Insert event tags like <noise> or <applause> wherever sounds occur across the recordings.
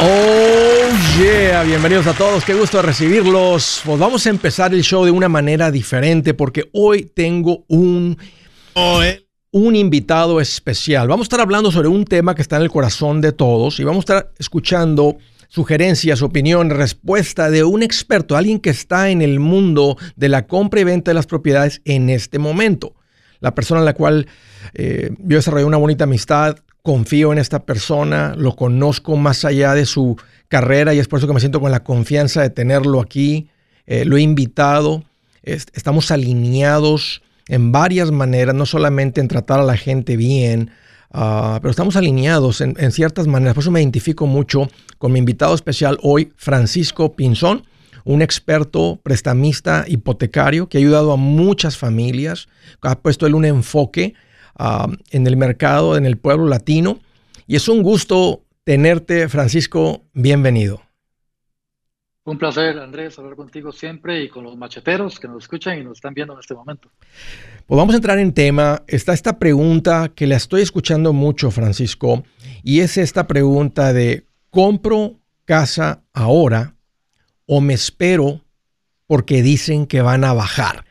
Oh yeah, bienvenidos a todos, qué gusto recibirlos. Pues vamos a empezar el show de una manera diferente porque hoy tengo un, un invitado especial. Vamos a estar hablando sobre un tema que está en el corazón de todos y vamos a estar escuchando sugerencias, opinión, respuesta de un experto, alguien que está en el mundo de la compra y venta de las propiedades en este momento. La persona en la cual eh, yo desarrollé una bonita amistad, confío en esta persona, lo conozco más allá de su carrera y es por eso que me siento con la confianza de tenerlo aquí. Eh, lo he invitado, estamos alineados en varias maneras, no solamente en tratar a la gente bien, ah, pero estamos alineados en, en, ciertas maneras. Por eso me identifico mucho con mi invitado especial hoy, Francisco Pinzón, un experto prestamista hipotecario que ha ayudado a muchas familias, ha puesto él un enfoque en el mercado, en el pueblo latino. Y es un gusto tenerte, Francisco. Bienvenido. Un placer, Andrés, hablar contigo siempre y con los macheteros que nos escuchan y nos están viendo en este momento. Pues vamos a entrar en tema. Está esta pregunta que la estoy escuchando mucho, Francisco, y es esta pregunta de, ¿compro casa ahora o me espero porque dicen que van a bajar?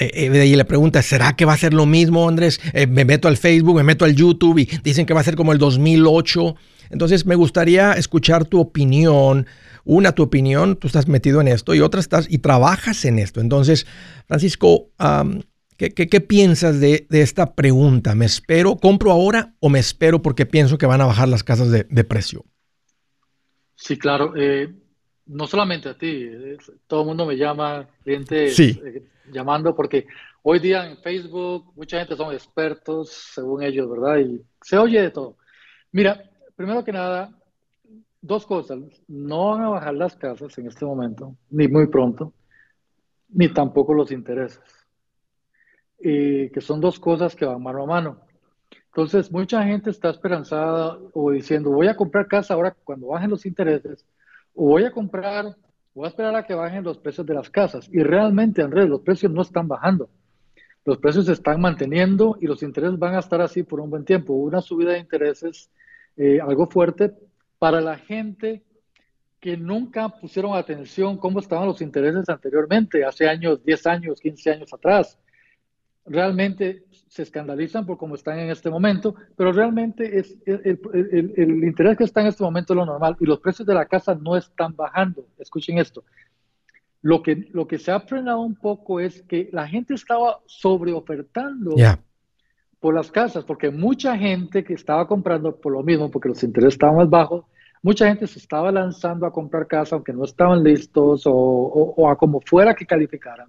Eh, eh, y le pregunta, ¿será que va a ser lo mismo, Andrés? Eh, me meto al Facebook, me meto al YouTube y dicen que va a ser como el 2008. Entonces me gustaría escuchar tu opinión. Una, tu opinión, tú estás metido en esto y otra estás y trabajas en esto. Entonces, Francisco, ¿qué, piensas de, esta pregunta? ¿Me espero, compro ahora o me espero porque pienso que van a bajar las casas de, precio? Sí, claro. No solamente a ti, todo el mundo me llama, clientes. Sí llamando porque hoy día en Facebook mucha gente son expertos, según ellos, ¿verdad? Y se oye de todo. Mira, primero que nada, dos cosas. No van a bajar las casas en este momento, ni muy pronto, ni tampoco los intereses. Que son dos cosas que van mano a mano. Entonces, mucha gente está esperanzada o diciendo, voy a comprar casa ahora cuando bajen los intereses, o voy a comprar voy a esperar a que bajen los precios de las casas. Y realmente, Andrés, los precios no están bajando. Los precios se están manteniendo y los intereses van a estar así por un buen tiempo. Una subida de intereses eh, algo fuerte para la gente que nunca pusieron atención cómo estaban los intereses anteriormente, hace años, 10 años, 15 años atrás. Realmente se escandalizan por cómo están en este momento, pero realmente es el, interés que está en este momento es lo normal y los precios de la casa no están bajando. Escuchen esto. Lo que, lo que se ha frenado un poco es que la gente estaba sobreofertando por las casas, porque mucha gente que estaba comprando por lo mismo, porque los intereses estaban más bajos, mucha gente se estaba lanzando a comprar casa aunque no estaban listos o, o a como fuera que calificaran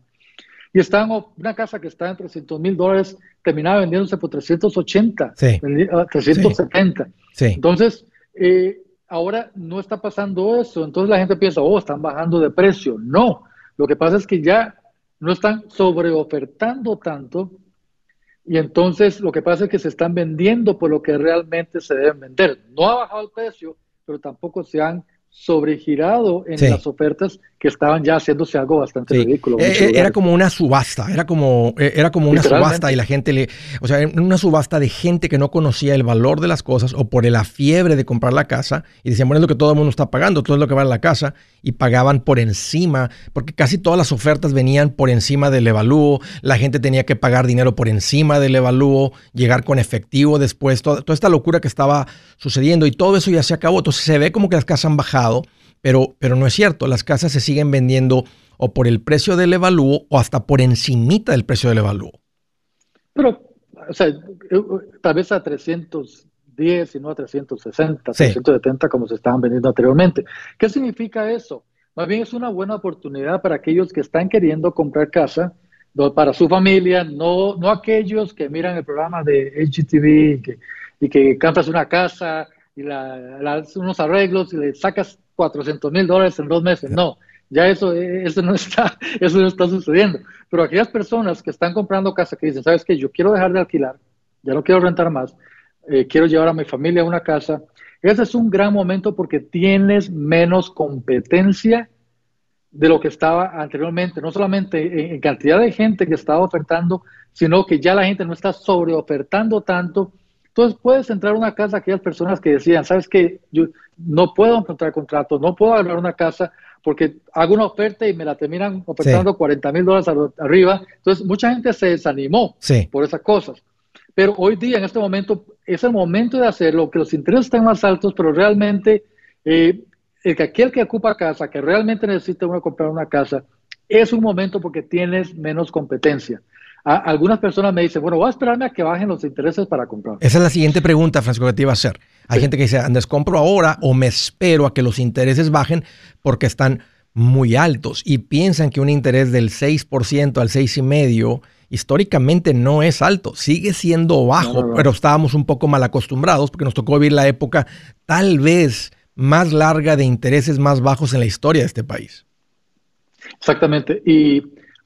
y estaban una casa que estaba en 300 mil dólares, terminaba vendiéndose por 380, 370. Sí. Entonces, eh, ahora no está pasando eso. Entonces la gente piensa, oh, están bajando de precio. No, lo que pasa es que ya no están sobreofertando tanto y entonces lo que pasa es que se están vendiendo por lo que realmente se deben vender. No ha bajado el precio, pero tampoco se han sobregirado en las ofertas que estaban ya haciéndose algo bastante ridículo. Eh, eh, era como una subasta, era como, eh, era como una subasta y la gente le, o sea, una subasta de gente que no conocía el valor de las cosas o por la fiebre de comprar la casa y decían, bueno, es lo que todo el mundo está pagando, todo es lo que vale la casa y pagaban por encima, porque casi todas las ofertas venían por encima del evalúo, la gente tenía que pagar dinero por encima del evalúo, llegar con efectivo después, toda, toda esta locura que estaba sucediendo y todo eso ya se acabó, entonces se ve como que las casas han bajado pero, pero no es cierto. Las casas se siguen vendiendo o por el precio del evalúo o hasta por encimita del precio del evalúo. Pero, o sea, tal vez a 310 y no a 360, 370 como se estaban vendiendo anteriormente. ¿Qué significa eso? Más bien es una buena oportunidad para aquellos que están queriendo comprar casa para su familia, no, no aquellos que miran el programa de HGTV y que, y que cantas una casa y la, unos arreglos y le sacas 400 mil dólares en dos meses. No, ya eso, eso, no está, <laughs> eso no está sucediendo. Pero aquellas personas que están comprando casa que dicen, ¿sabes qué? Yo quiero dejar de alquilar, ya no quiero rentar más, eh, quiero llevar a mi familia a una casa. Ese es un gran momento porque tienes menos competencia de lo que estaba anteriormente, no solamente en, cantidad de gente que estaba ofertando, sino que ya la gente no está sobreofertando tanto Entonces puedes entrar a una casa aquellas personas que decían, sabes que yo no puedo encontrar contrato, no puedo agarrar una casa porque hago una oferta y me la terminan ofertando 40 mil dólares arriba. Entonces mucha gente se desanimó por esas cosas. Pero hoy día, en este momento, es el momento de hacerlo, que los intereses estén más altos, pero realmente eh, el que aquel que ocupa casa, que realmente necesita uno comprar una casa, es un momento porque tienes menos competencia. Algunas personas me dicen, bueno, voy a esperarme a que bajen los intereses para comprar. Esa es la siguiente pregunta, Francisco, que te iba a hacer. Hay gente que dice, Andes, compro ahora o me espero a que los intereses bajen porque están muy altos y piensan que un interés del 6% al 6,5% históricamente no es alto, sigue siendo bajo, pero estábamos un poco mal acostumbrados porque nos tocó vivir la época tal vez más larga de intereses más bajos en la historia de este país. Exactamente. Y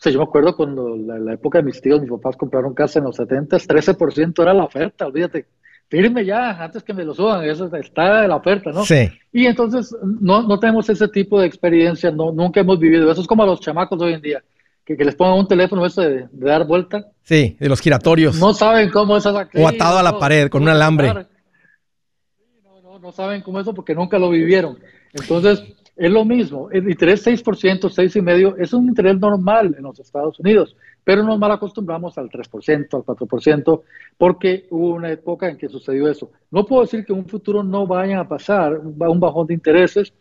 sea, yo me acuerdo cuando la, la época de mis tíos, mis papás compraron casa en los 70, 13% era la oferta, olvídate. Firme ya, antes que me lo suban, eso está de la oferta, ¿no? Sí. Y entonces no, no tenemos ese tipo de experiencia, no, nunca hemos vivido. Eso es como a los chamacos hoy en día, que, que les pongan un teléfono eso de, dar vuelta. Sí, de los giratorios. No saben cómo es esa O atado a la pared con un alambre. No, no, no saben cómo es eso porque nunca lo vivieron. Entonces, es lo mismo, el interés 6%, 6,5% es un interés normal en los Estados Unidos, pero nos mal acostumbramos al 3%, al 4%, porque hubo una época en que sucedió eso. No puedo decir que en un futuro no vayan a pasar un bajón de intereses,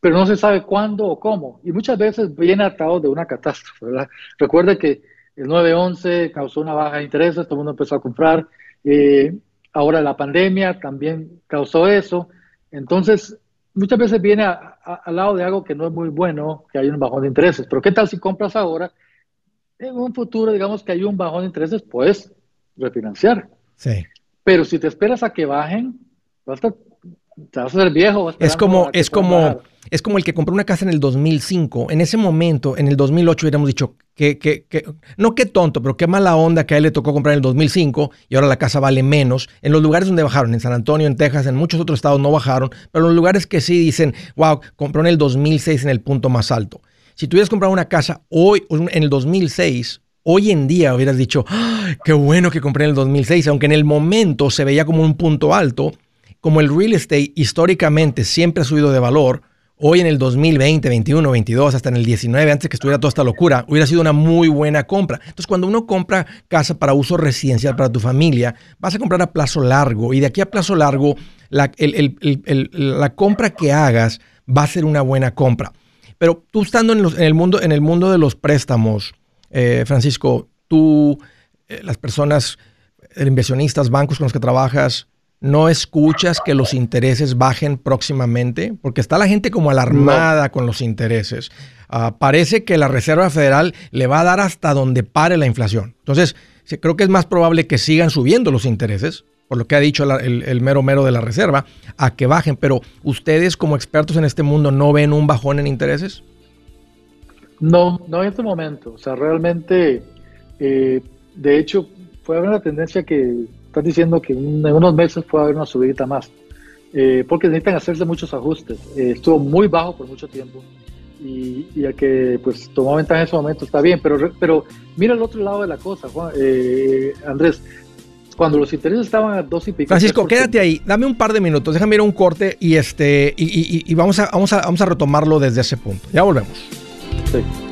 pero no se sabe cuándo o cómo. Y muchas veces viene atado de una catástrofe, ¿verdad? Recuerde que el 9-11 causó una baja de intereses, todo el mundo empezó a comprar. Eh, ahora la pandemia también causó eso. Entonces, muchas veces viene al lado de algo que no es muy bueno, que hay un bajón de intereses. Pero ¿qué tal si compras ahora? En un futuro, digamos que hay un bajón de intereses, puedes refinanciar. Sí. Pero si te esperas a que bajen, vas a, te vas a hacer viejo. es como, es como, es como el que compró una casa en el 2005. En ese momento, en el 2008, hubiéramos dicho que, que, que, no qué tonto, pero qué mala onda que a él le tocó comprar en el 2005 y ahora la casa vale menos. En los lugares donde bajaron, en San Antonio, en Texas, en muchos otros estados no bajaron, pero en los lugares que sí dicen, wow, compró en el 2006 en el punto más alto. Si tuvieras comprado una casa hoy, en el 2006, hoy en día hubieras dicho, qué bueno que compré en el 2006, aunque en el momento se veía como un punto alto, como el real estate históricamente siempre ha subido de valor, hoy en el 2020, 21, 22, hasta en el 19, antes que estuviera toda esta locura, hubiera sido una muy buena compra. Entonces, cuando uno compra casa para uso residencial para tu familia, vas a comprar a plazo largo y de aquí a plazo largo, la, compra que hagas va a ser una buena compra. Pero tú estando en, el, mundo, en el mundo de los préstamos, eh, Francisco, tú, eh, las personas, inversionistas, bancos con los que trabajas, no escuchas que los intereses bajen próximamente? Porque está la gente como alarmada con los intereses. Ah, parece que la Reserva Federal le va a dar hasta donde pare la inflación. Entonces, creo que es más probable que sigan subiendo los intereses, por lo que ha dicho el, mero mero de la Reserva, a que bajen. Pero ustedes como expertos en este mundo no ven un bajón en intereses? No, no en este momento. O sea, realmente, eh, de hecho, fue una tendencia que están diciendo que en unos meses puede haber una subida más, eh, porque necesitan hacerse muchos ajustes. Eh, estuvo muy bajo por mucho tiempo y, ya que pues tomó ventaja en ese momento está bien, pero, pero mira el otro lado de la cosa, Juan, eh, Andrés. Cuando los intereses estaban a dos y pico. Francisco, quédate ahí, dame un par de minutos, déjame ir a un corte y este y, y, vamos, a, vamos, a, vamos a retomarlo desde ese punto. Ya volvemos. Sí.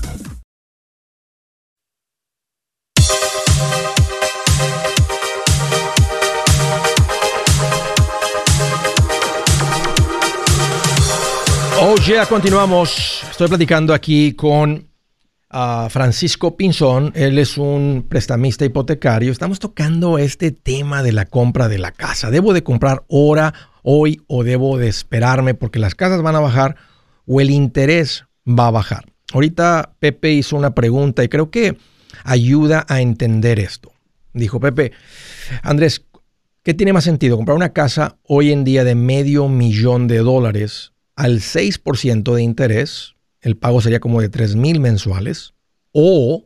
Oh, ya continuamos. Estoy platicando aquí con uh, Francisco Pinzón. Él es un prestamista hipotecario. Estamos tocando este tema de la compra de la casa. ¿Debo de comprar ahora, hoy o debo de esperarme porque las casas van a bajar o el interés va a bajar? Ahorita Pepe hizo una pregunta y creo que ayuda a entender esto. Dijo Pepe, Andrés, ¿qué tiene más sentido? ¿Comprar una casa hoy en día de medio millón de dólares al 6% de interés, el pago sería como de 3 mil mensuales, o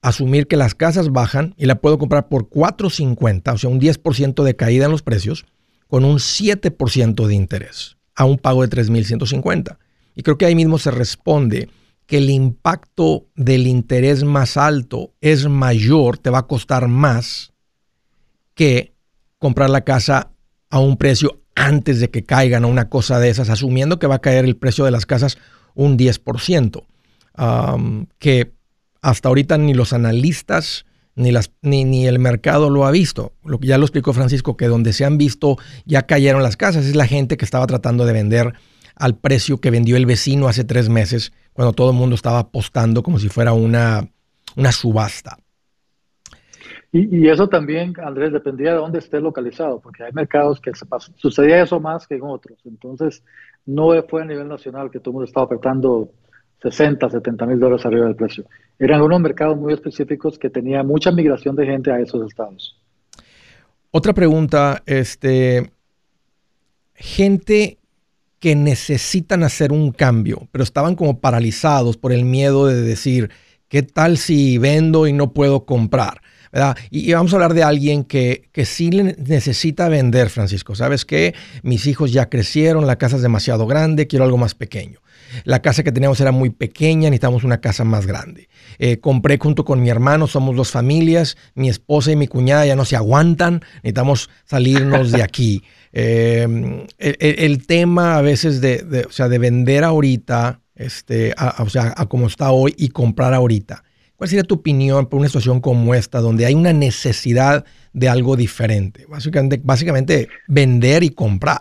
asumir que las casas bajan y la puedo comprar por 4.50, o sea, un 10% de caída en los precios, con un 7% de interés, a un pago de 3.150. Y creo que ahí mismo se responde que el impacto del interés más alto es mayor, te va a costar más que comprar la casa a un precio antes de que caigan a una cosa de esas, asumiendo que va a caer el precio de las casas un 10%, que hasta ahorita ni los analistas ni, las, ni, ni, el mercado lo ha visto. Lo que ya lo explicó Francisco, que donde se han visto ya cayeron las casas, es la gente que estaba tratando de vender al precio que vendió el vecino hace tres meses, cuando todo el mundo estaba apostando como si fuera una, una subasta. Y, eso también, Andrés, dependía de dónde esté localizado, porque hay mercados que se sucedía eso más que en otros. Entonces, no fue a nivel nacional que todo el mundo estaba apretando 60, 70 mil dólares arriba del precio. Eran unos mercados muy específicos que tenía mucha migración de gente a esos estados. Otra pregunta, este, gente que necesitan hacer un cambio, pero estaban como paralizados por el miedo de decir, ¿qué tal si vendo y no puedo comprar? Y, vamos a hablar de alguien que, que sí necesita vender, Francisco. ¿Sabes qué? Mis hijos ya crecieron, la casa es demasiado grande, quiero algo más pequeño. La casa que teníamos era muy pequeña, necesitamos una casa más grande. Eh, compré junto con mi hermano, somos dos familias, mi esposa y mi cuñada ya no se aguantan, necesitamos salirnos de <laughs> aquí. Eh, el, tema a veces de, o sea, de vender ahorita, este, o sea, a como está hoy y comprar ahorita. ¿Cuál sería tu opinión por una situación como esta, donde hay una necesidad de algo diferente? Básicamente, vender y comprar.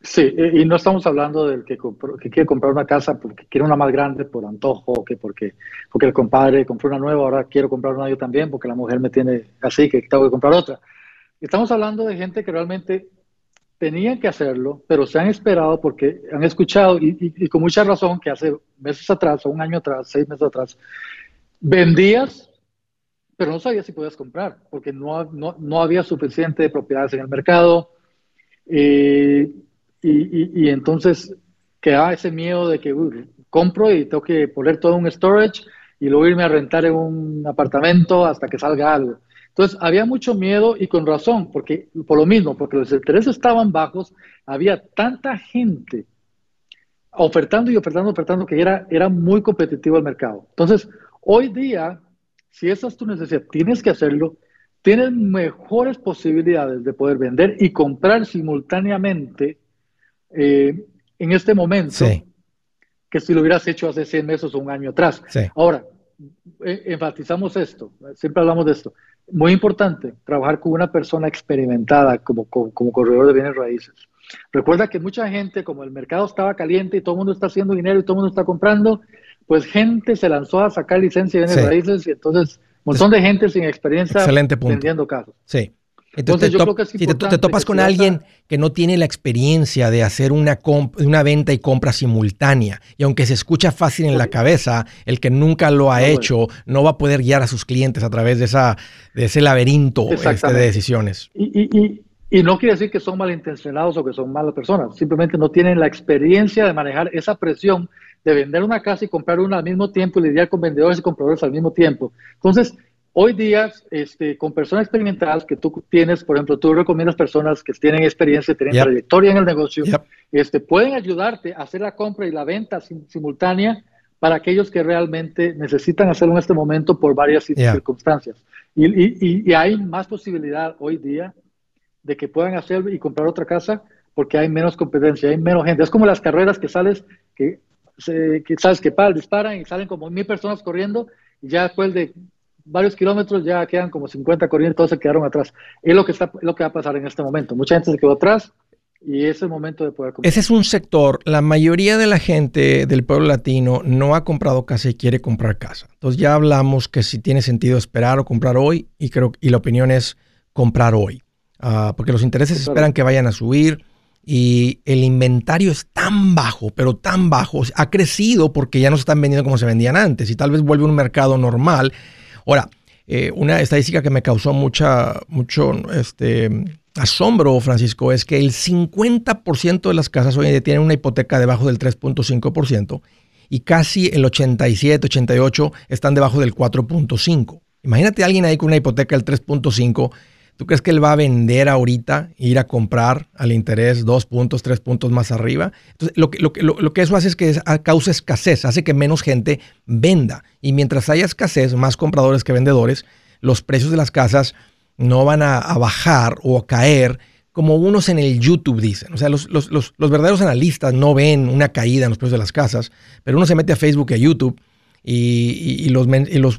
Sí, y no estamos hablando del que, que, quiere comprar una casa porque quiere una más grande por antojo, que porque, porque el compadre compró una nueva, ahora quiero comprar una yo también porque la mujer me tiene así, que tengo que comprar otra. Estamos hablando de gente que realmente tenían que hacerlo, pero se han esperado porque han escuchado y, con mucha razón que hace meses atrás, o un año atrás, seis meses atrás, vendías, pero no sabías si podías comprar, porque no, no, no había suficiente propiedades en el mercado. Eh, y, y, entonces quedaba ese miedo de que compro y tengo que poner todo un storage y luego irme a rentar en un apartamento hasta que salga algo. Entonces, había mucho miedo y con razón, porque por lo mismo, porque los intereses estaban bajos, había tanta gente ofertando y ofertando, ofertando, que era, era muy competitivo el mercado. Entonces, hoy día, si esa es tu necesidad, tienes que hacerlo, tienes mejores posibilidades de poder vender y comprar simultáneamente eh, en este momento que si lo hubieras hecho hace 100 meses o un año atrás. Ahora, eh, enfatizamos esto, siempre hablamos de esto muy importante, trabajar con una persona experimentada como, como, corredor de bienes raíces. Recuerda que mucha gente, como el mercado estaba caliente y todo el mundo está haciendo dinero y todo el mundo está comprando, pues gente se lanzó a sacar licencia de bienes raíces y entonces Un montón de gente sin experiencia Excelente vendiendo casas. Sí. Entonces, si te, topas con alguien que no tiene la experiencia de hacer una, una venta y compra simultánea, y aunque se escucha fácil en la cabeza, el que nunca lo ha hecho no va a poder guiar a sus clientes a través de, esa, de ese laberinto este, de decisiones. Y, y, no quiere decir que son malintencionados o que son malas personas, simplemente no tienen la experiencia de manejar esa presión de vender una casa y comprar una al mismo tiempo y lidiar con vendedores y compradores al mismo tiempo. Entonces, Hoy día, este, con personas experimentadas que tú tienes, por ejemplo, tú recomiendas personas que tienen experiencia, tienen trayectoria en el negocio, este, pueden ayudarte a hacer la compra y la venta simultánea para aquellos que realmente necesitan hacerlo en este momento por varias circunstancias. Y, y, hay más posibilidad hoy día de que puedan hacerlo y comprar otra casa porque hay menos competencia, hay menos gente. Es como las carreras que sales, que, que sabes que pal, disparan y salen como mil personas corriendo y ya después de varios kilómetros ya quedan como 50 corriendo, todos se quedaron atrás. Es lo que, está, lo que va a pasar en este momento. Mucha gente se quedó atrás y es el momento de poder comprar. Ese es un sector, la mayoría de la gente del pueblo latino no ha comprado casa y quiere comprar casa. Entonces ya hablamos que si tiene sentido esperar o comprar hoy y creo y la opinión es comprar hoy, ah, porque los intereses esperan que vayan a subir y el inventario es tan bajo, pero tan bajo, ha crecido porque ya no se están vendiendo como se vendían antes y tal vez vuelve un mercado normal Ahora, eh, una estadística que me causó mucha, mucho este, asombro, Francisco, es que el 50% de las casas hoy en día tienen una hipoteca debajo del 3.5% y casi el 87, 88 están debajo del 4.5. Imagínate a alguien ahí con una hipoteca del 3.5 ¿Tú crees que él va a vender ahorita, ir a comprar al interés dos puntos, tres puntos más arriba? Entonces, lo que, eso hace es que causa escasez, hace que menos gente venda. Y mientras haya escasez, más compradores que vendedores, los precios de las casas no van a, bajar o a caer como unos en el YouTube dicen. O sea, los, verdaderos analistas no ven una caída en los precios de las casas, pero uno se mete a Facebook y a YouTube y los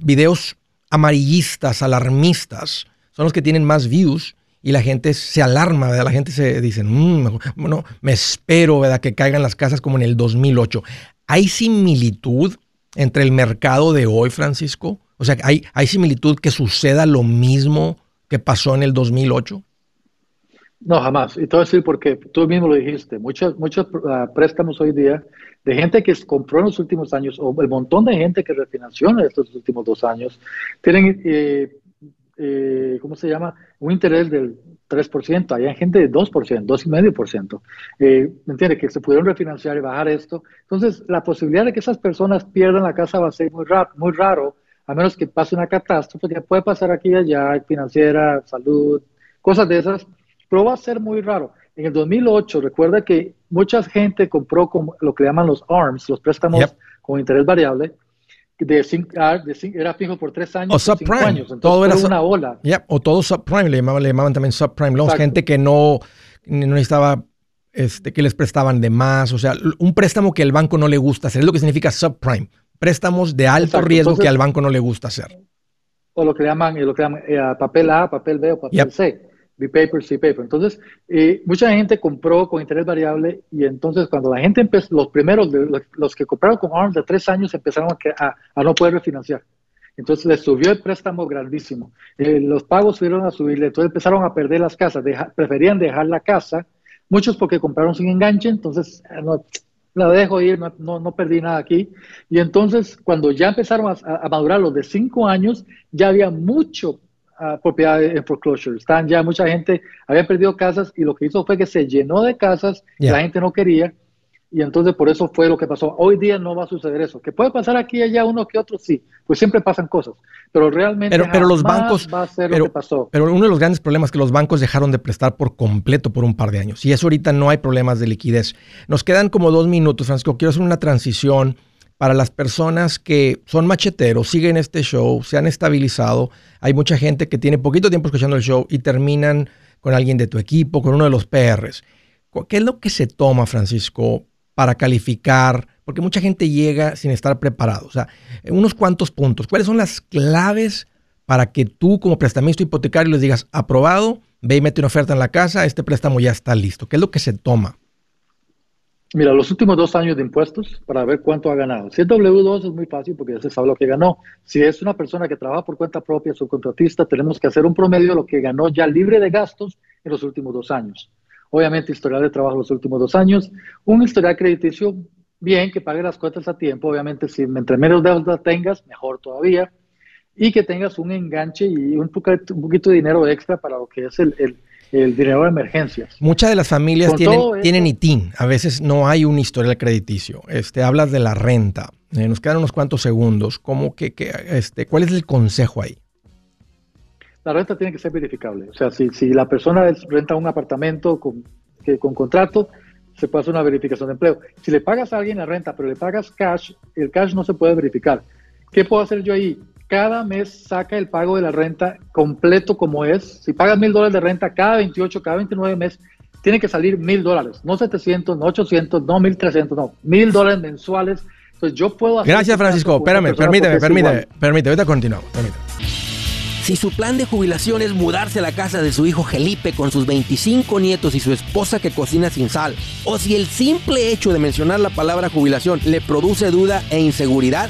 videos amarillistas, alarmistas, son los que tienen más views y la gente se alarma, ¿verdad? La gente se dice, mmm, bueno, me espero, ¿verdad? Que caigan las casas como en el 2008. ¿Hay similitud entre el mercado de hoy, Francisco? O sea, ¿hay, hay similitud que suceda lo mismo que pasó en el 2008? No, jamás. Y te voy a decir porque tú mismo lo dijiste. Muchos, muchos préstamos hoy día de gente que compró en los últimos años o el montón de gente que refinanció en estos últimos dos años tienen eh, eh, ¿cómo se llama? Un interés del 3%, hay gente de 2%, 2,5%. Eh, ¿Me entiende? Que se pudieron refinanciar y bajar esto. Entonces, la posibilidad de que esas personas pierdan la casa va a ser muy raro, muy raro a menos que pase una catástrofe, que puede pasar aquí y allá, financiera, salud, cosas de esas, pero va a ser muy raro. En el 2008, recuerda que mucha gente compró como lo que llaman los ARMS, los préstamos con interés variable, de, cinco, ah, de era fijo por tres años. O subprime. Años, todo era una ola. o todo subprime, le llamaban, le llamaban también subprime loans. Gente que no, no necesitaba, este, que les prestaban de más. O sea, un préstamo que al banco no le gusta hacer. Es lo que significa subprime. Préstamos de alto riesgo que al banco no le gusta hacer. O lo que llaman, lo que llaman eh, papel A, papel B o papel C. B-paper, C-paper. Entonces, eh, mucha gente compró con interés variable y entonces cuando la gente empezó, los primeros, los, que compraron con ARMS de tres años empezaron a, a, no poder refinanciar. Entonces les subió el préstamo grandísimo. Eh, los pagos subieron a subir, entonces empezaron a perder las casas, preferían dejar la casa, muchos porque compraron sin enganche, entonces eh, la dejo ir, no, no, perdí nada aquí. Y entonces cuando ya empezaron a, a madurar los de cinco años, ya había mucho propiedades en foreclosure. Están ya mucha gente, había perdido casas y lo que hizo fue que se llenó de casas, la gente no quería y entonces por eso fue lo que pasó. Hoy día no va a suceder eso. Que puede pasar aquí y allá uno que otro, sí, pues siempre pasan cosas, pero realmente pero, pero los bancos va a ser lo que pasó. Pero uno de los grandes problemas es que los bancos dejaron de prestar por completo por un par de años y eso ahorita no hay problemas de liquidez. Nos quedan como dos minutos, Francisco. Quiero hacer una transición para las personas que son macheteros, siguen este show, se han estabilizado. Hay mucha gente que tiene poquito tiempo escuchando el show y terminan con alguien de tu equipo, con uno de los PRs. ¿Qué es lo que se toma, Francisco, para calificar? Porque mucha gente llega sin estar preparado. O sea, unos cuantos puntos. ¿Cuáles son las claves para que tú como prestamista hipotecario les digas, aprobado, ve y mete una oferta en la casa, este préstamo ya está listo? ¿Qué es lo que se toma? Mira, los últimos dos años de impuestos para ver cuánto ha ganado. Si es W2 es muy fácil porque ya se sabe lo que ganó. Si es una persona que trabaja por cuenta propia, subcontratista, tenemos que hacer un promedio de lo que ganó ya libre de gastos en los últimos dos años. Obviamente, historial de trabajo los últimos dos años. Un historial crediticio, bien, que pague las cuentas a tiempo. Obviamente, si entre menos deuda tengas, mejor todavía. Y que tengas un enganche y un poquito, de dinero extra para lo que es el el dinero de emergencias. Muchas de las familias tienen, tienen ITIN, a veces no hay un historial crediticio. Este, hablas de la renta. Eh, nos quedan unos cuantos segundos. ¿Cómo que, este, ¿Cuál es el consejo ahí? La renta tiene que ser verificable. O sea, si, si la persona renta un apartamento con, que, con contrato, se puede hacer una verificación de empleo. Si le pagas a alguien la renta, pero le pagas cash, el cash no se puede verificar. ¿Qué puedo hacer yo ahí? Cada mes saca el pago de la renta completo como es. Si pagas mil dólares de renta cada 28, cada 29 meses, tiene que salir mil dólares, no 700, no 800, no 1300, no, mil dólares mensuales. Entonces yo puedo hacer... Gracias Francisco, espérame, permíteme, permíteme, permíteme, ahorita continuamos, Si su plan de jubilación es mudarse a la casa de su hijo Felipe con sus 25 nietos y su esposa que cocina sin sal, o si el simple hecho de mencionar la palabra jubilación le produce duda e inseguridad,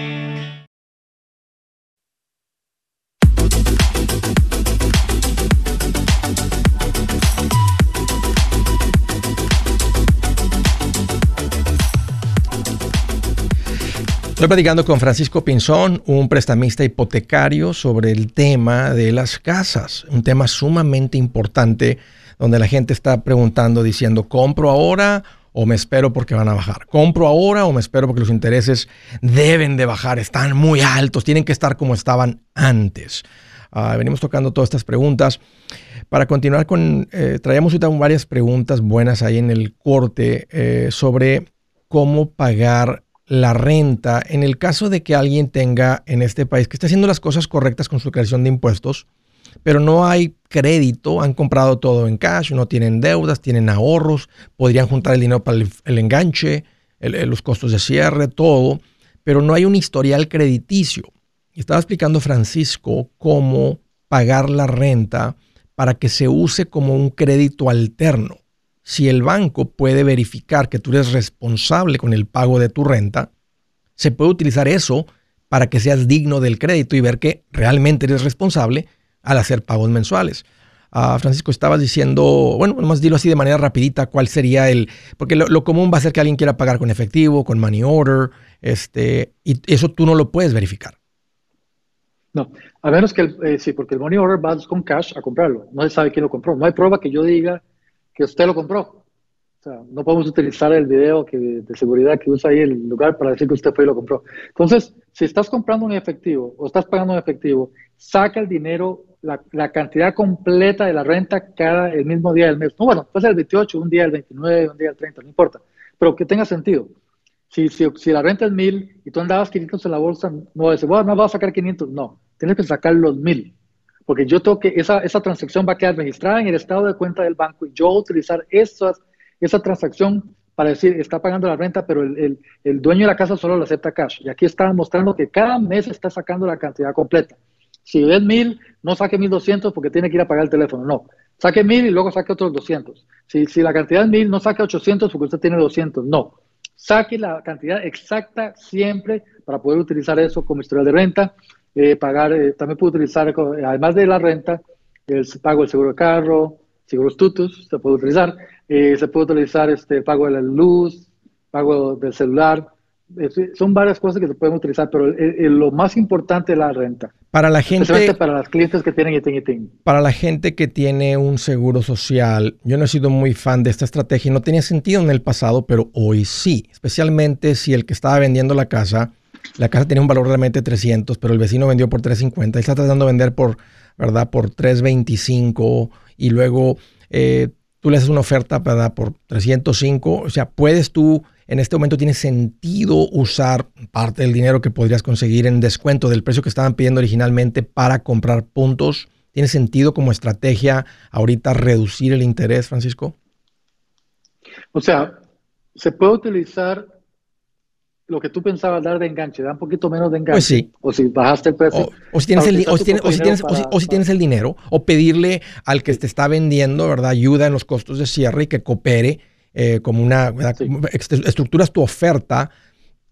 Estoy platicando con Francisco Pinzón, un prestamista hipotecario, sobre el tema de las casas, un tema sumamente importante donde la gente está preguntando, diciendo, ¿compro ahora o me espero porque van a bajar? ¿Compro ahora o me espero porque los intereses deben de bajar? Están muy altos, tienen que estar como estaban antes. Ah, venimos tocando todas estas preguntas. Para continuar con, eh, varias preguntas buenas ahí en el corte eh, sobre cómo pagar la renta en el caso de que alguien tenga en este país que esté haciendo las cosas correctas con su creación de impuestos, pero no hay crédito, han comprado todo en cash, no tienen deudas, tienen ahorros, podrían juntar el dinero para el, enganche, los costos de cierre, todo, pero no hay un historial crediticio. Estaba explicando Francisco cómo pagar la renta para que se use como un crédito alterno si el banco puede verificar que tú eres responsable con el pago de tu renta, se puede utilizar eso para que seas digno del crédito y ver que realmente eres responsable al hacer pagos mensuales. Ah, Francisco, estabas diciendo, bueno, más dilo así de manera rapidita, cuál sería el, porque lo, común va a ser que alguien quiera pagar con efectivo, con money order, este, y eso tú no lo puedes verificar. No, a menos que, eh, sí, porque el money order vas con cash a comprarlo, no se sabe quién lo compró, no hay prueba que yo diga usted lo compró. O sea, no podemos utilizar el video que, de seguridad que usa ahí el lugar para decir que usted fue y lo compró. Entonces, si estás comprando un efectivo o estás pagando un efectivo, saca el dinero, la, cantidad completa de la renta cada el mismo día del mes. No, bueno, puede ser el 28, un día el 29, un día el 30, no importa. Pero que tenga sentido. Si, si, si la renta es mil y tú andabas 500 en la bolsa, no decir, bueno, no vas a sacar 500. No, tienes que sacar los mil porque yo tengo que, esa, esa transacción va a quedar registrada en el estado de cuenta del banco y yo voy utilizar esa transacción para decir, está pagando la renta, pero el, el, el, dueño de la casa solo lo acepta cash. Y aquí está mostrando que cada mes está sacando la cantidad completa. Si ves mil, no saque mil doscientos porque tiene que ir a pagar el teléfono, no. Saque mil y luego saque otros doscientos. Si, si la cantidad es mil, no saque ochocientos porque usted tiene doscientos, no. Saque la cantidad exacta siempre para poder utilizar eso como historial de renta eh, pagar, eh, también puede utilizar, eh, además de la renta, el pago del seguro de carro, seguros tutus, se puede utilizar, se puede utilizar este pago de la luz, pago del celular, son varias cosas que se pueden utilizar, pero lo más importante es la renta. Para la gente. para las clientes que tienen ITIN Para la gente que tiene un seguro social, yo no he sido muy fan de esta estrategia no tenía sentido en el pasado, pero hoy sí. Especialmente si el que estaba vendiendo la casa, la casa tenía un valor realmente 300, pero el vecino vendió por 350. Él está tratando de vender por, ¿verdad? Por 325 y luego eh, tú le haces una oferta, ¿verdad? Por 305. O sea, puedes tú en este momento tiene sentido usar parte del dinero que podrías conseguir en descuento del precio que estaban pidiendo originalmente para comprar puntos. ¿Tiene sentido como estrategia ahorita reducir el interés, Francisco? O sea, se puede utilizar lo que tú pensabas dar de enganche, da un poquito menos de enganche. Pues sí. O si bajaste el precio. O, si tienes el, o si tienes, el dinero, o pedirle al que te está vendiendo, ¿verdad? Ayuda en los costos de cierre y que coopere eh, como una, estructuras tu oferta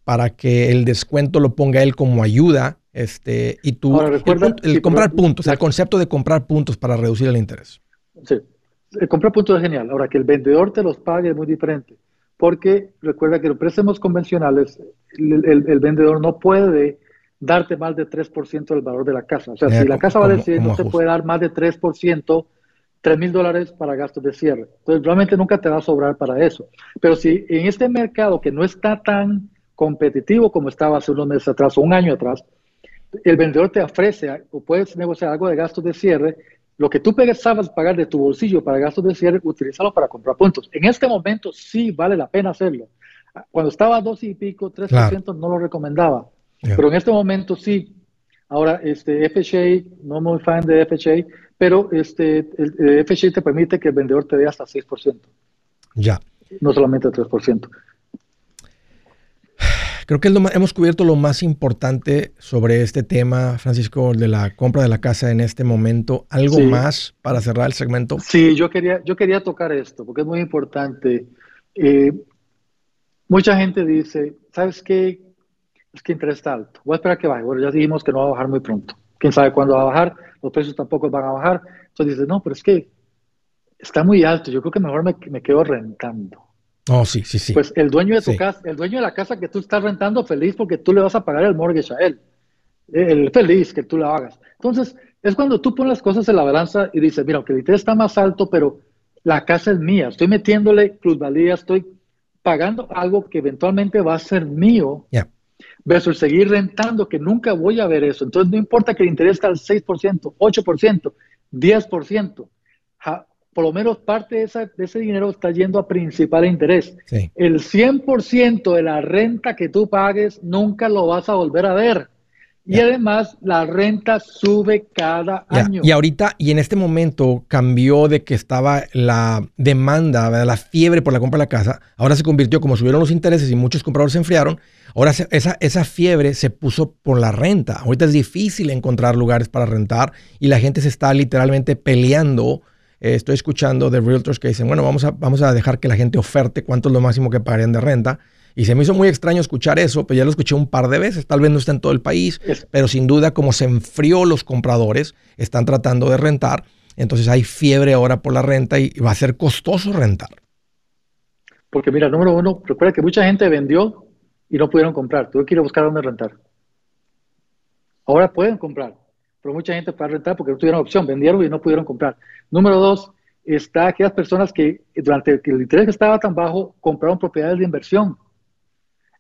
para que el descuento lo ponga él como ayuda este, y tú, el, comprar puntos, el concepto de comprar puntos para reducir el interés. Sí, el comprar puntos es genial. Ahora, que el vendedor te los pague es muy diferente, porque recuerda que los préstamos convencionales, el, vendedor no puede darte más de 3% del valor de la casa. O sea, si la casa vale 100, no te puede dar más de 3% 3 mil dólares para gastos de cierre. Entonces, realmente nunca te va a sobrar para eso. Pero si en este mercado que no está tan competitivo como estaba hace unos meses atrás o un año atrás, el vendedor te ofrece o puedes negociar algo de gastos de cierre, lo que tú pensabas pagar de tu bolsillo para gastos de cierre, utilízalo para comprar puntos. En este momento sí vale la pena hacerlo. Cuando estaba a dos y pico, 3% no lo recomendaba. Pero en este momento sí. Ahora, este FHA, no muy fan de FHA, pero este, el, FHA te permite que el vendedor te dé hasta 6%. Ya. No solamente 3%. Creo que hemos cubierto lo más importante sobre este tema, Francisco, de la compra de la casa en este momento. ¿Algo más para cerrar el segmento? Sí, yo quería, yo quería tocar esto porque es muy importante. Eh, mucha gente dice, ¿sabes qué? Es que interés está alto. Voy a esperar que baje. Bueno, ya dijimos que no va a bajar muy pronto. ¿Quién sabe cuándo va a bajar? los precios tampoco van a bajar. Entonces dices, no, pero es que está muy alto, yo creo que mejor me, me quedo rentando. Oh, sí, sí, sí. Pues el dueño de tu casa, el dueño de la casa que tú estás rentando, feliz porque tú le vas a pagar el mortgage a él. El feliz que tú lo hagas. Entonces, es cuando tú pones las cosas en la balanza y dices, mira, aunque el interés está más alto, pero la casa es mía, estoy metiéndole plusvalía, estoy pagando algo que eventualmente va a ser mío. Yeah versus seguir rentando, que nunca voy a ver eso. Entonces, no importa que el interés está al 6%, 8%, 10%, por lo menos parte de, ese dinero está yendo a principal interés. El 100% de la renta que tú pagues nunca lo vas a volver a ver. Y además la renta sube cada año. Y ahorita, y en este momento cambió de que estaba la demanda, la fiebre por la compra de la casa, ahora se convirtió, como subieron los intereses y muchos compradores se enfriaron, ahora esa, esa fiebre se puso por la renta. Ahorita es difícil encontrar lugares para rentar y la gente se está literalmente peleando. Eh, estoy escuchando de realtors que dicen, bueno, vamos a, vamos a dejar que la gente oferte cuánto es lo máximo que pagarían de renta y se me hizo muy extraño escuchar eso, pero ya lo escuché un par de veces. Tal vez no está en todo el país, pero sin duda, como se enfrió los compradores, están tratando de rentar. Entonces hay fiebre ahora por la renta y va a ser costoso rentar. Porque mira, número uno, recuerda que mucha gente vendió y no pudieron comprar. Tuve que ir a buscar dónde rentar. Ahora pueden comprar, pero mucha gente puede rentar porque no tuvieron opción. Vendieron y no pudieron comprar. Número dos, está aquellas personas que durante el interés que estaba tan bajo compraron propiedades de inversión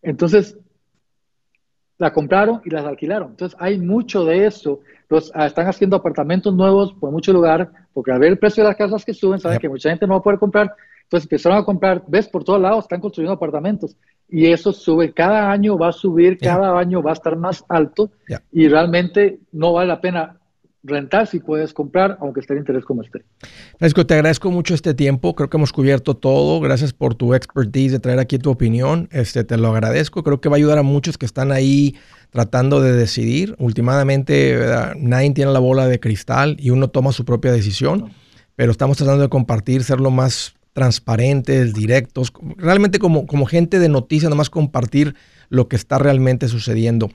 entonces, la compraron y las alquilaron. Entonces, hay mucho de eso. Los, ah, están haciendo apartamentos nuevos por mucho lugar, porque al ver el precio de las casas que suben, saben que mucha gente no va a poder comprar. Entonces, empezaron a comprar, ves, por todos lados están construyendo apartamentos. Y eso sube, cada año va a subir, cada año va a estar más alto. Y realmente no vale la pena rentar si puedes comprar, aunque esté en interés como esté. Francisco, te agradezco mucho este tiempo. Creo que hemos cubierto todo. Gracias por tu expertise de traer aquí tu opinión. Este, te lo agradezco. Creo que va a ayudar a muchos que están ahí tratando de decidir. Últimamente, nadie tiene la bola de cristal y uno toma su propia decisión, pero estamos tratando de compartir, ser lo más transparentes, directos, realmente como, como gente de noticias, nomás compartir lo que está realmente sucediendo.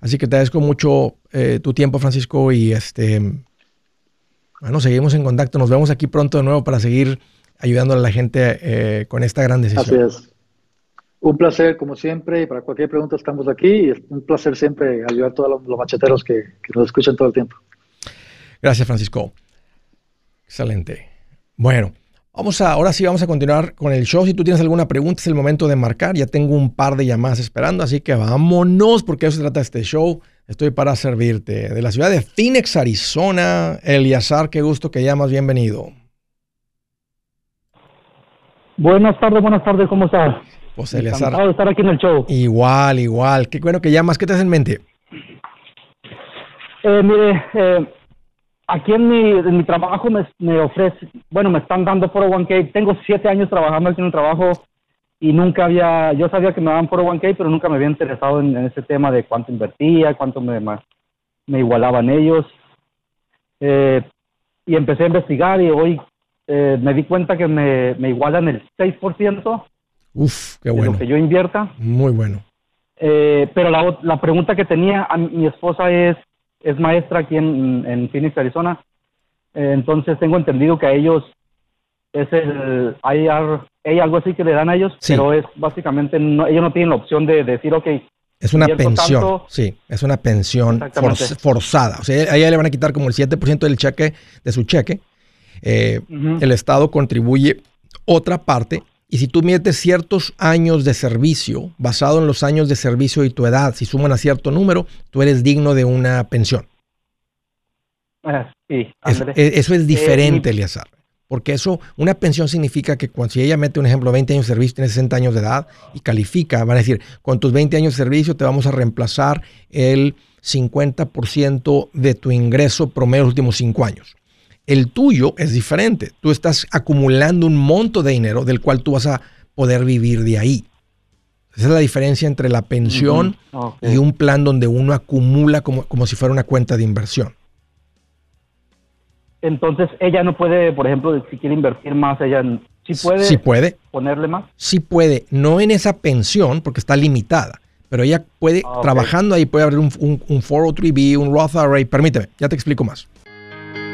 Así que te agradezco mucho eh, tu tiempo, Francisco, y este, bueno, seguimos en contacto. Nos vemos aquí pronto de nuevo para seguir ayudando a la gente eh, con esta gran decisión. Así es. Un placer, como siempre, y para cualquier pregunta estamos aquí. Y es un placer siempre ayudar a todos los, macheteros que, que nos escuchan todo el tiempo. Gracias, Francisco. Excelente. Bueno, vamos a, ahora sí vamos a continuar con el show. Si tú tienes alguna pregunta, es el momento de marcar. Ya tengo un par de llamadas esperando, así que vámonos, porque eso se trata este show. Estoy para servirte. De la ciudad de Phoenix, Arizona, Eliazar, qué gusto que llamas. Bienvenido. Buenas tardes, buenas tardes, ¿cómo estás? Pues Eliazar. Encantado de estar aquí en el show. Igual, igual. Qué bueno que llamas. ¿Qué te hace en mente? Eh, mire, eh, aquí en mi, en mi trabajo me, me ofrece, bueno, me están dando 401k. Tengo siete años trabajando aquí en el trabajo y nunca había, yo sabía que me daban 401k, pero nunca me había interesado en, ese tema de cuánto invertía, cuánto me, me igualaban ellos. Eh, y empecé a investigar y hoy eh, me di cuenta que me, me igualan el 6%. Uf, qué bueno. De lo que yo invierta. Muy bueno. Eh, pero la, la pregunta que tenía a mi esposa es, es maestra aquí en, en Phoenix, Arizona. Eh, entonces tengo entendido que a ellos es el hay, hay algo así que le dan a ellos, pero es básicamente no, ellos no tienen la opción de, decir, ok. Es una pensión, sí, es una pensión forzada. O sea, a ella le van a quitar como el 7% del cheque, de su cheque. Eh, el Estado contribuye otra parte y si tú metes ciertos años de servicio, basado en los años de servicio y tu edad, si suman a cierto número, tú eres digno de una pensión. Ah, sí, eso, es diferente, eh, Porque eso, una pensión significa que cuando si ella mete un ejemplo, 20 años de servicio, tiene 60 años de edad y califica, van a decir, con tus 20 años de servicio te vamos a reemplazar el 50% de tu ingreso promedio de los últimos 5 años. El tuyo es diferente. Tú estás acumulando un monto de dinero del cual tú vas a poder vivir de ahí. Esa es la diferencia entre la pensión y un plan donde uno acumula como, como si fuera una cuenta de inversión. Entonces, ella no puede, por ejemplo, si quiere invertir más, ella sí puede, sí puede ponerle más. Sí puede, no en esa pensión porque está limitada, pero ella puede, ah, trabajando ahí, puede abrir un, un, un 403B, un Roth IRA. Permíteme, ya te explico más.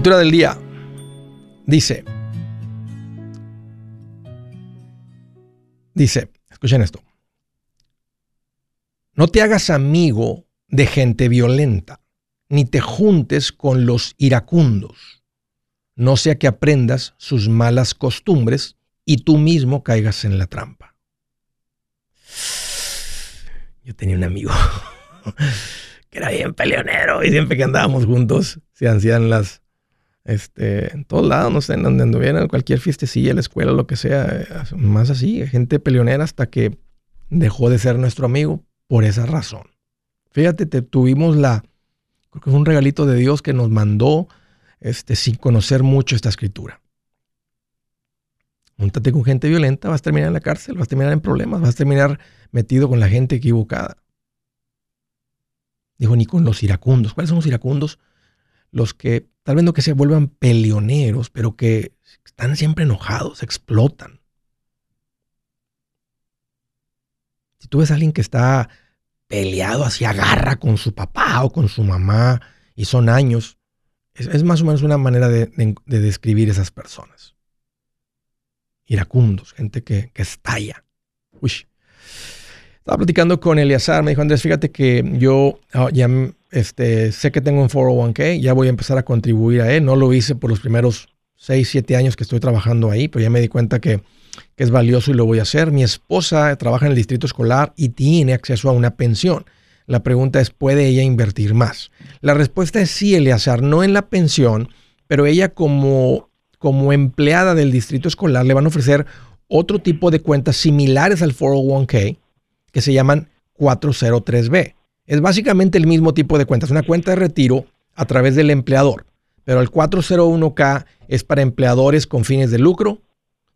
Escritura del día. Dice, dice, escuchen esto, no te hagas amigo de gente violenta, ni te juntes con los iracundos, no sea que aprendas sus malas costumbres y tú mismo caigas en la trampa. Yo tenía un amigo <laughs> que era bien peleonero y siempre que andábamos juntos se hacían las este, en todos lados, no sé, en donde anduvieran, cualquier fiestecilla, la escuela, lo que sea, eh, más así, gente peleonera hasta que dejó de ser nuestro amigo por esa razón. Fíjate, te, tuvimos la, creo que fue un regalito de Dios que nos mandó este, sin conocer mucho esta escritura. Júntate con gente violenta, vas a terminar en la cárcel, vas a terminar en problemas, vas a terminar metido con la gente equivocada. Dijo, ni con los iracundos. ¿Cuáles son los iracundos? Los que tal vez no que se vuelvan peleoneros, pero que están siempre enojados, explotan. Si tú ves a alguien que está peleado, así agarra con su papá o con su mamá, y son años, es, más o menos una manera de, describir esas personas. Iracundos, gente que, estalla. Uy. Estaba platicando con Eliazar, me dijo Andrés, fíjate que yo ah, ya este, sé que tengo un 401k, ya voy a empezar a contribuir a él. No lo hice por los primeros 6, 7 años que estoy trabajando ahí, pero ya me di cuenta que, es valioso y lo voy a hacer. Mi esposa trabaja en el distrito escolar y tiene acceso a una pensión. La pregunta es, ¿puede ella invertir más? La respuesta es sí, Eliazar, no en la pensión, pero ella como, como empleada del distrito escolar le van a ofrecer otro tipo de cuentas similares al 401k que se llaman 403b. Es básicamente el mismo tipo de cuentas, una cuenta de retiro a través del empleador, pero el 401k es para empleadores con fines de lucro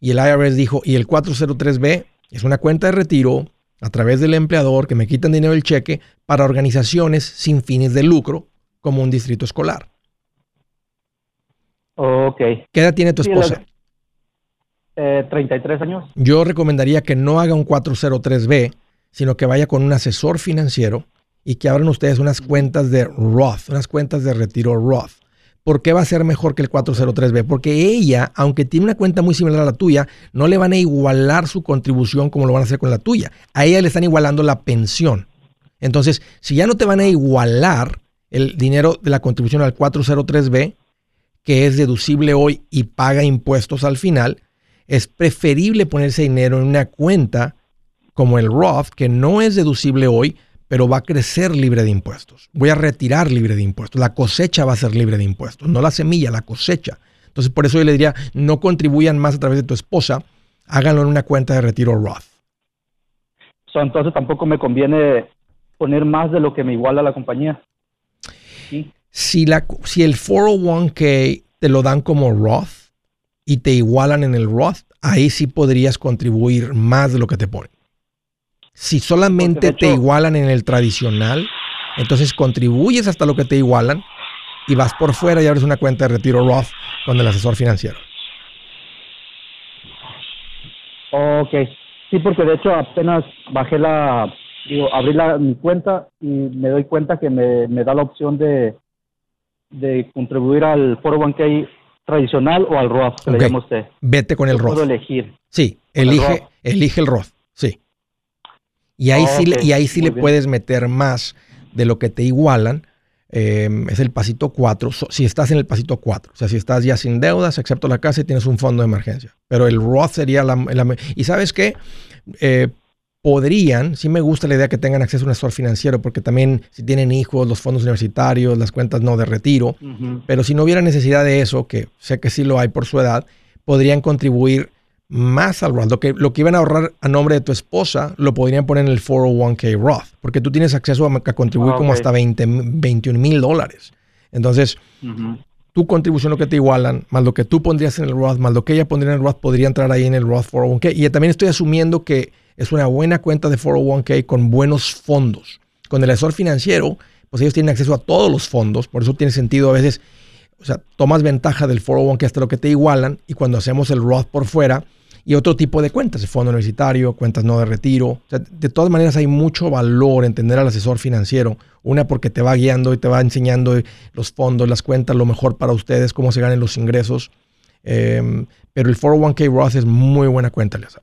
y el IRS dijo, y el 403b es una cuenta de retiro a través del empleador que me quitan dinero del cheque para organizaciones sin fines de lucro como un distrito escolar. Ok. ¿Qué edad tiene tu esposa? 33 eh, años. Yo recomendaría que no haga un 403B, sino que vaya con un asesor financiero y que abran ustedes unas cuentas de Roth, unas cuentas de retiro Roth. ¿Por qué va a ser mejor que el 403B? Porque ella, aunque tiene una cuenta muy similar a la tuya, no le van a igualar su contribución como lo van a hacer con la tuya. A ella le están igualando la pensión. Entonces, si ya no te van a igualar el dinero de la contribución al 403B, que es deducible hoy y paga impuestos al final, es preferible ponerse dinero en una cuenta como el Roth, que no es deducible hoy, pero va a crecer libre de impuestos. Voy a retirar libre de impuestos. La cosecha va a ser libre de impuestos, no la semilla, la cosecha. Entonces, por eso yo le diría, no contribuyan más a través de tu esposa, háganlo en una cuenta de retiro Roth. entonces tampoco me conviene poner más de lo que me iguala la compañía. Si, la, si el 401k te lo dan como Roth, y te igualan en el Roth, ahí sí podrías contribuir más de lo que te ponen. Si solamente te igualan en el tradicional, entonces contribuyes hasta lo que te igualan y vas por fuera y abres una cuenta de retiro Roth con el asesor financiero. Ok, sí, porque de hecho apenas bajé la, digo, abrí la, mi cuenta y me doy cuenta que me, me da la opción de, de contribuir al 401k tradicional o al Roth, que le llama usted. Vete con el Roth. Puedo elegir. Sí, elige el, elige el Roth, sí. Y ahí sí, y ahí sí le puedes meter más de lo que te igualan. Em, es el pasito 4, si estás en el pasito 4, o sea, si estás ya sin deudas, excepto la casa y tienes un fondo de emergencia. Pero el Roth sería la... y sabes qué, eh, podrían, sí me gusta la idea que tengan acceso a un asesor financiero, porque también si tienen hijos, los fondos universitarios, las cuentas no de retiro, pero si no hubiera necesidad de eso, que sé que sí lo hay por su edad, podrían contribuir más al Roth. Lo que, lo que iban a ahorrar a nombre de tu esposa, lo podrían poner en el 401k Roth, porque tú tienes acceso a, contribuir ah, como hasta 20, 21 mil dólares. Entonces, tu contribución, lo que te igualan, más lo que tú pondrías en el Roth, más lo que ella pondría en el Roth, podría entrar ahí en el Roth 401k. Y también estoy asumiendo que es una buena cuenta de 401k con buenos fondos. Con el asesor financiero, pues ellos tienen acceso a todos los fondos, por eso tiene sentido a veces, o sea, tomas ventaja del 401k hasta lo que te igualan y cuando hacemos el Roth por fuera y otro tipo de cuentas, el fondo universitario, cuentas no de retiro. O sea, de todas maneras hay mucho valor en tener al asesor financiero. Una porque te va guiando y te va enseñando los fondos, las cuentas, lo mejor para ustedes, cómo se ganen los ingresos. Em, pero el 401k Roth es muy buena cuenta, Eleazar.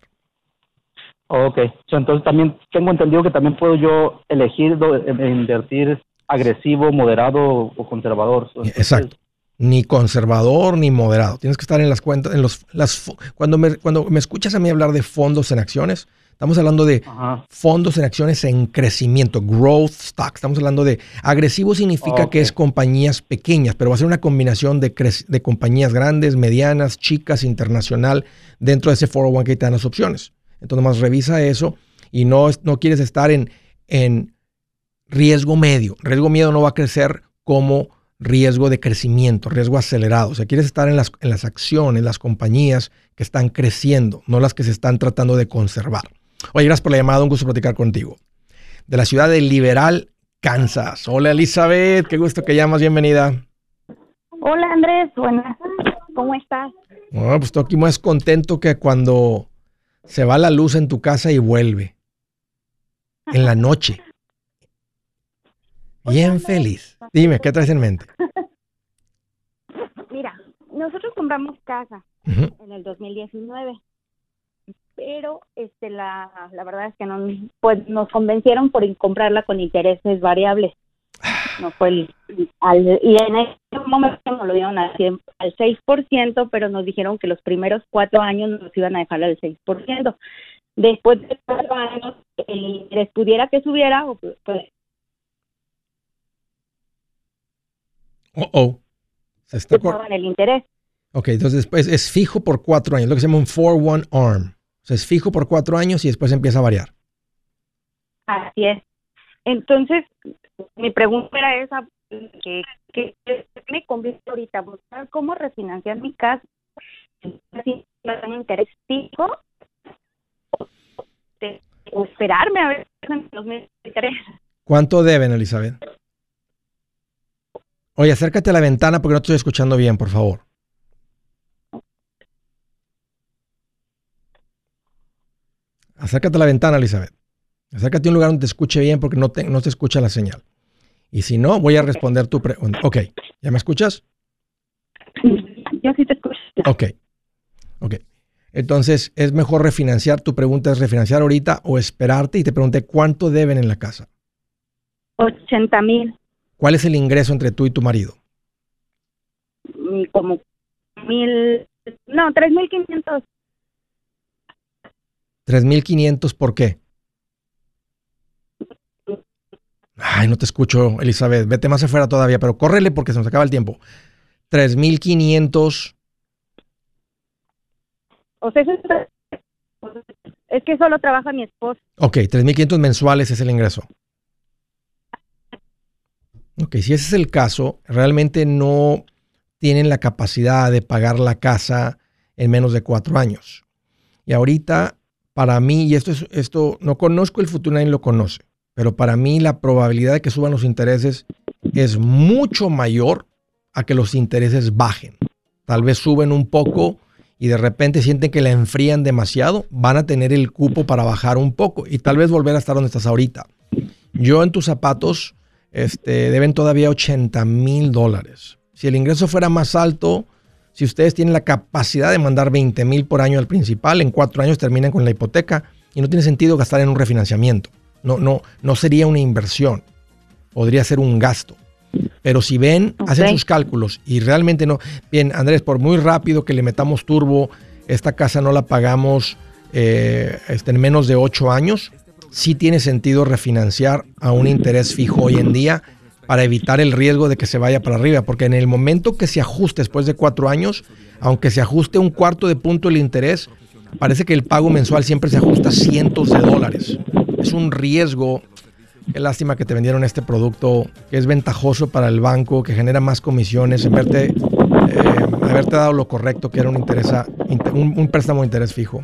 Ok, entonces también tengo entendido que también puedo yo elegir invertir agresivo, moderado o conservador. Exacto. Ni conservador ni moderado. Tienes que estar en las cuentas, en los, las, cuando me, cuando me escuchas a mí hablar de fondos en acciones, estamos hablando de fondos en acciones en crecimiento, growth stock. Estamos hablando de agresivo significa que es compañías pequeñas, pero va a ser una combinación de, de compañías grandes, medianas, chicas, internacional. Dentro de ese 401k te dan las opciones. Entonces, más revisa eso y no, no quieres estar en, en riesgo medio. Riesgo medio no va a crecer como riesgo de crecimiento, riesgo acelerado. O sea, quieres estar en las, en las acciones, las compañías que están creciendo, no las que se están tratando de conservar. Oye, gracias por la llamada, un gusto platicar contigo. De la ciudad de Liberal, Kansas. Hola Elizabeth, qué gusto que llamas, bienvenida. Hola Andrés, buenas. ¿Cómo estás? Bueno, pues estoy aquí más contento que cuando se va la luz en tu casa y vuelve. En la noche. Bien feliz. Dime, ¿qué traes en mente? <laughs> Mira, nosotros compramos casa en el 2019. pero este la, la verdad es que no, pues nos convencieron por comprarla con intereses variables. No fue el, al, y en ese momento nos lo dieron al, al 6%, pero nos dijeron que los primeros cuatro años nos iban a dejar al 6%. Después de cuatro años, el interés pudiera que subiera o pues, Oh, oh. Se está bajaban el interés. ok, entonces después es fijo por cuatro años, lo que se llama un 4-1 arm. O sea, es fijo por cuatro años y después empieza a variar. Así es. Entonces, mi pregunta era esa, que, me conviene ahorita buscar cómo refinanciar mi casa, si interés fijo, o, esperarme a ver los meses de interés. ¿Cuánto deben, Elizabeth? Oye, acércate a la ventana porque no te estoy escuchando bien, por favor. Acércate a la ventana, Elizabeth. Acércate a un lugar donde te escuche bien porque no te, no te escucha la señal. Y si no, voy a responder tu pregunta. Ok, ¿ya me escuchas? Yo sí te escucho. Ok, ok. Entonces, ¿es mejor refinanciar? Tu pregunta es refinanciar ahorita o esperarte y te pregunté cuánto deben en la casa. 80 mil, ¿Cuál es el ingreso entre tú y tu marido? mm, como mil, no, 3.500. 3.500, ¿por qué? Ay, no te escucho, Elizabeth. Vete más afuera todavía, pero córrele porque se nos acaba el tiempo. 3.500. O sea, es que solo trabaja mi esposo. Ok, 3.500 mensuales es el ingreso. Ok, si ese es el caso, realmente no tienen la capacidad de pagar la casa en menos de cuatro años. Y ahorita, para mí, y esto, es, esto no conozco el futuro, nadie lo conoce, pero para mí la probabilidad de que suban los intereses es mucho mayor a que los intereses bajen. Tal vez suben un poco y de repente sienten que la enfrían demasiado, van a tener el cupo para bajar un poco y tal vez volver a estar donde estás ahorita. Yo en tus zapatos este, deben todavía 80 mil dólares. Si el ingreso fuera más alto, si ustedes tienen la capacidad de mandar 20 mil por año al principal, en cuatro años terminan con la hipoteca y no tiene sentido gastar en un refinanciamiento. No, no, no sería una inversión. Podría ser un gasto. Pero si ven, hacen sus cálculos y realmente no. Bien, Andrés, por muy rápido que le metamos turbo, esta casa no la pagamos eh, este, en menos de ocho años. Sí tiene sentido refinanciar a un interés fijo hoy en día para evitar el riesgo de que se vaya para arriba. Porque en el momento que se ajuste después de cuatro años, aunque se ajuste un cuarto de punto el interés, parece que el pago mensual siempre se ajusta cientos de dólares. Es un riesgo. Qué lástima que te vendieron este producto que es ventajoso para el banco, que genera más comisiones, en verte, eh, haberte dado lo correcto, que era un, interesa- inter- un, un préstamo de interés fijo.